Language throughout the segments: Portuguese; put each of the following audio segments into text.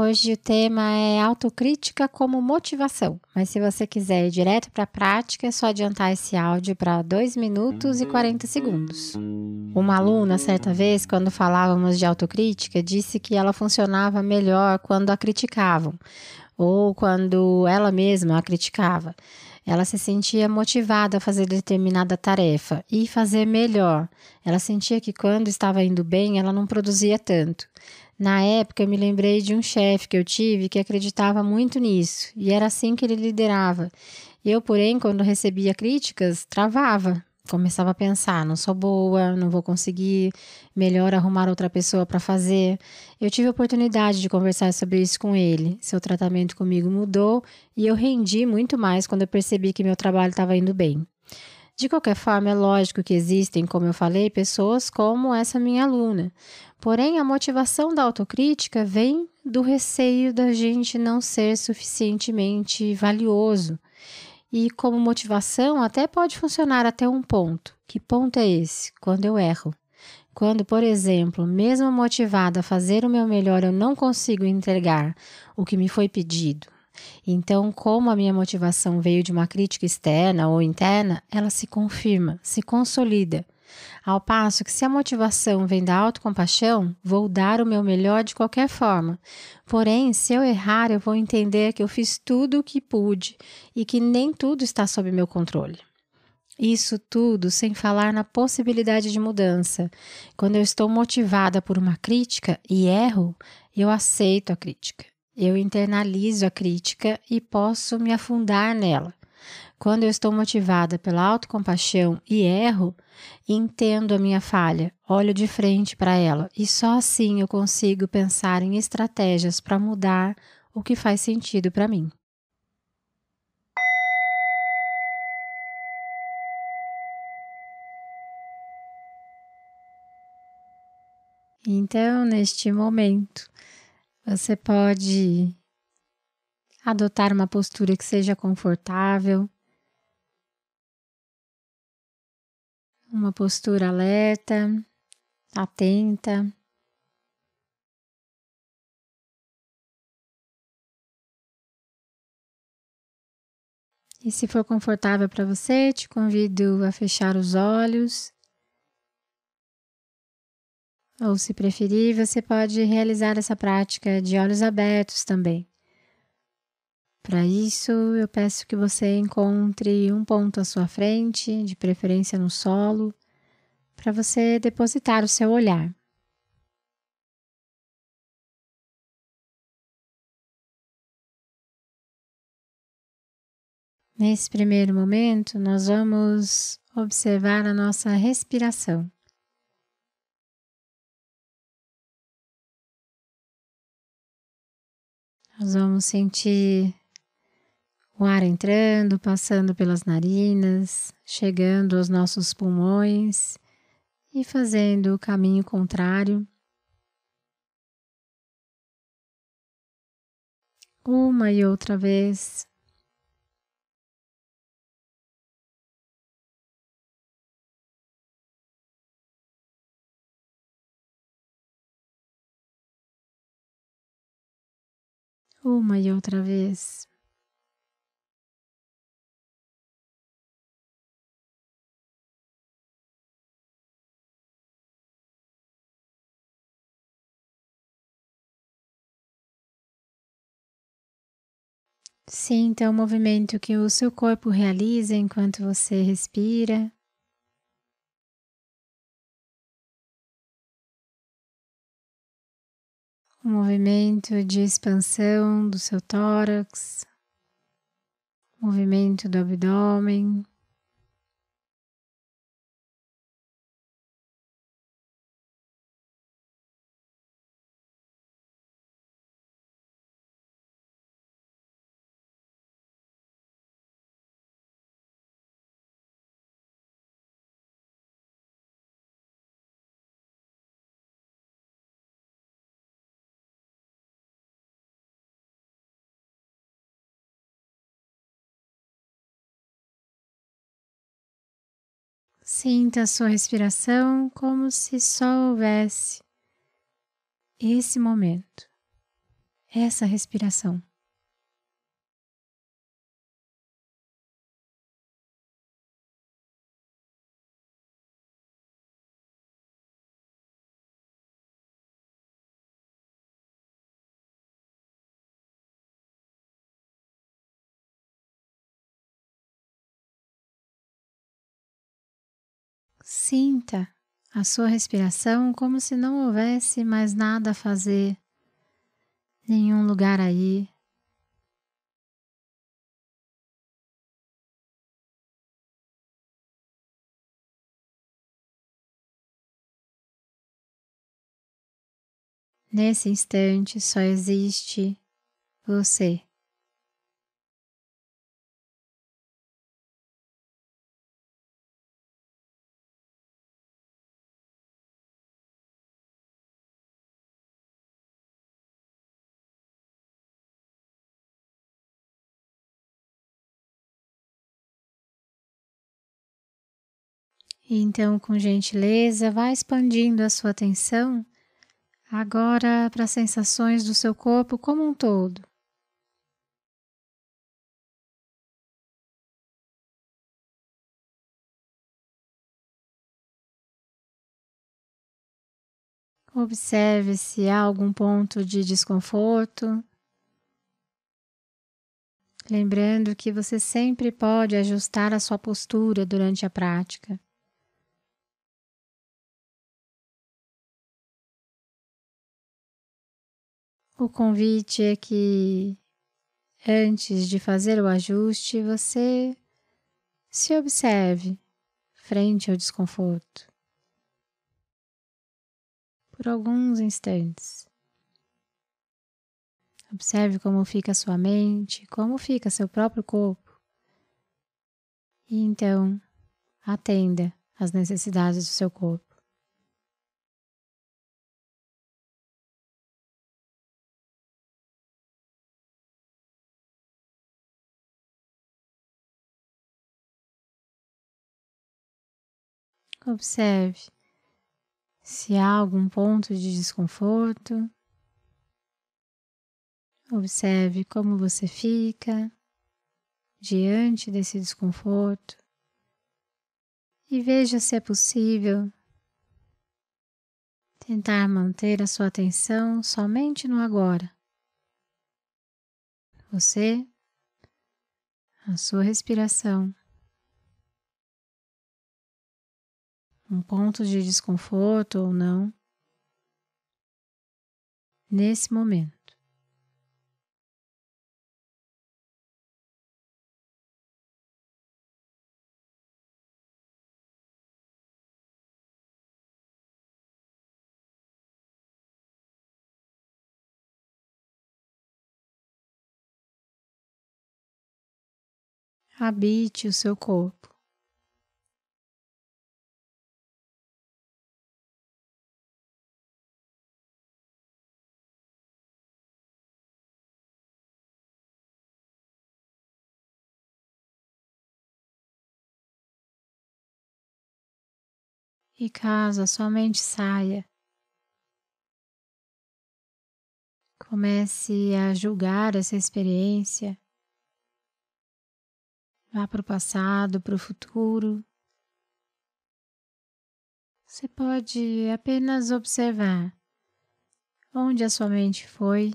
Hoje o tema é autocrítica como motivação, mas se você quiser ir direto para a prática, é só adiantar esse áudio para 2 minutos e 40 segundos. Uma aluna, certa vez, quando falávamos de autocrítica, disse que ela funcionava melhor quando a criticavam ou quando ela mesma a criticava. Ela se sentia motivada a fazer determinada tarefa e fazer melhor. Ela sentia que quando estava indo bem, ela não produzia tanto. Na época, eu me lembrei de um chefe que eu tive que acreditava muito nisso, e era assim que ele liderava. Eu, porém, quando recebia críticas, travava. Começava a pensar: não sou boa, não vou conseguir, melhor arrumar outra pessoa para fazer. Eu tive a oportunidade de conversar sobre isso com ele. Seu tratamento comigo mudou e eu rendi muito mais quando eu percebi que meu trabalho estava indo bem. De qualquer forma, é lógico que existem, como eu falei, pessoas como essa minha aluna. Porém, a motivação da autocrítica vem do receio da gente não ser suficientemente valioso. E como motivação, até pode funcionar até um ponto. Que ponto é esse? Quando eu erro. Quando, por exemplo, mesmo motivada a fazer o meu melhor, eu não consigo entregar o que me foi pedido, então, como a minha motivação veio de uma crítica externa ou interna, ela se confirma, se consolida. Ao passo que, se a motivação vem da autocompaixão, vou dar o meu melhor de qualquer forma. Porém, se eu errar, eu vou entender que eu fiz tudo o que pude e que nem tudo está sob meu controle. Isso tudo sem falar na possibilidade de mudança. Quando eu estou motivada por uma crítica e erro, eu aceito a crítica eu internalizo a crítica e posso me afundar nela. Quando eu estou motivada pela autocompaixão e erro, entendo a minha falha, olho de frente para ela e só assim eu consigo pensar em estratégias para mudar o que faz sentido para mim. Então, neste momento, você pode adotar uma postura que seja confortável, uma postura alerta, atenta. E se for confortável para você, te convido a fechar os olhos ou, se preferir, você pode realizar essa prática de olhos abertos também. Para isso, eu peço que você encontre um ponto à sua frente, de preferência no solo, para você depositar o seu olhar. Nesse primeiro momento, nós vamos observar a nossa respiração. Nós vamos sentir o ar entrando, passando pelas narinas, chegando aos nossos pulmões e fazendo o caminho contrário. Uma e outra vez. Uma e outra vez. Sinta o movimento que o seu corpo realiza enquanto você respira. Um movimento de expansão do seu tórax, movimento do abdômen. Sinta a sua respiração como se só houvesse esse momento, essa respiração. Sinta a sua respiração como se não houvesse mais nada a fazer, nenhum lugar aí. Nesse instante só existe você. Então, com gentileza, vá expandindo a sua atenção agora para as sensações do seu corpo como um todo. Observe se há algum ponto de desconforto. Lembrando que você sempre pode ajustar a sua postura durante a prática. O convite é que antes de fazer o ajuste, você se observe frente ao desconforto por alguns instantes. Observe como fica a sua mente, como fica seu próprio corpo. E então, atenda às necessidades do seu corpo. Observe se há algum ponto de desconforto. Observe como você fica diante desse desconforto e veja se é possível tentar manter a sua atenção somente no agora. Você, a sua respiração. Um ponto de desconforto ou não, nesse momento. Habite o seu corpo. E caso a sua mente saia, comece a julgar essa experiência, vá para o passado, para o futuro. Você pode apenas observar onde a sua mente foi.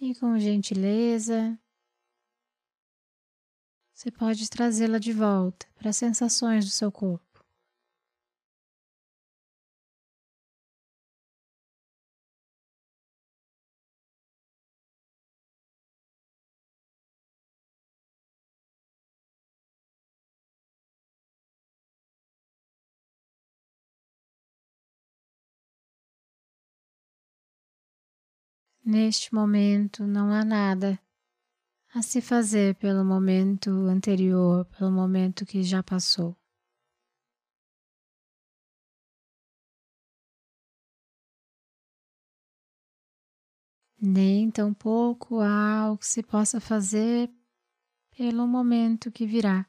E com gentileza, você pode trazê-la de volta para as sensações do seu corpo. Neste momento não há nada a se fazer pelo momento anterior, pelo momento que já passou. nem tampouco há o que se possa fazer pelo momento que virá.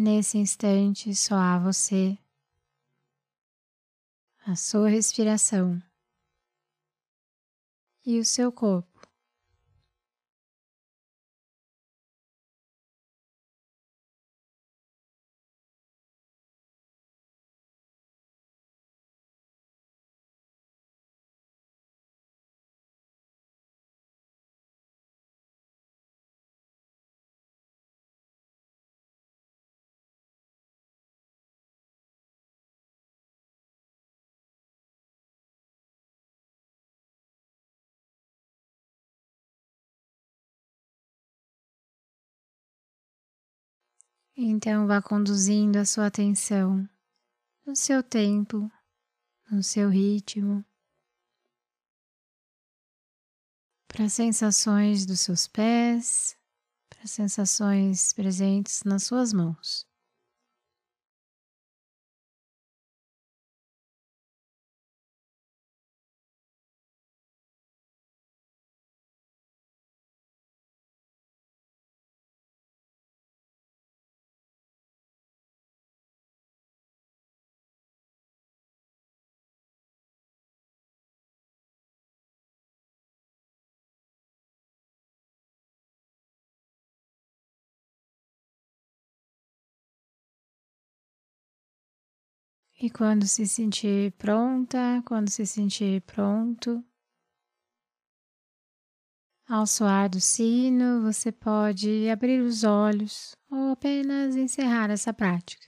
Nesse instante, só há você, a sua respiração e o seu corpo. Então vá conduzindo a sua atenção no seu tempo, no seu ritmo, para as sensações dos seus pés, para as sensações presentes nas suas mãos. E quando se sentir pronta, quando se sentir pronto, ao soar do sino, você pode abrir os olhos ou apenas encerrar essa prática.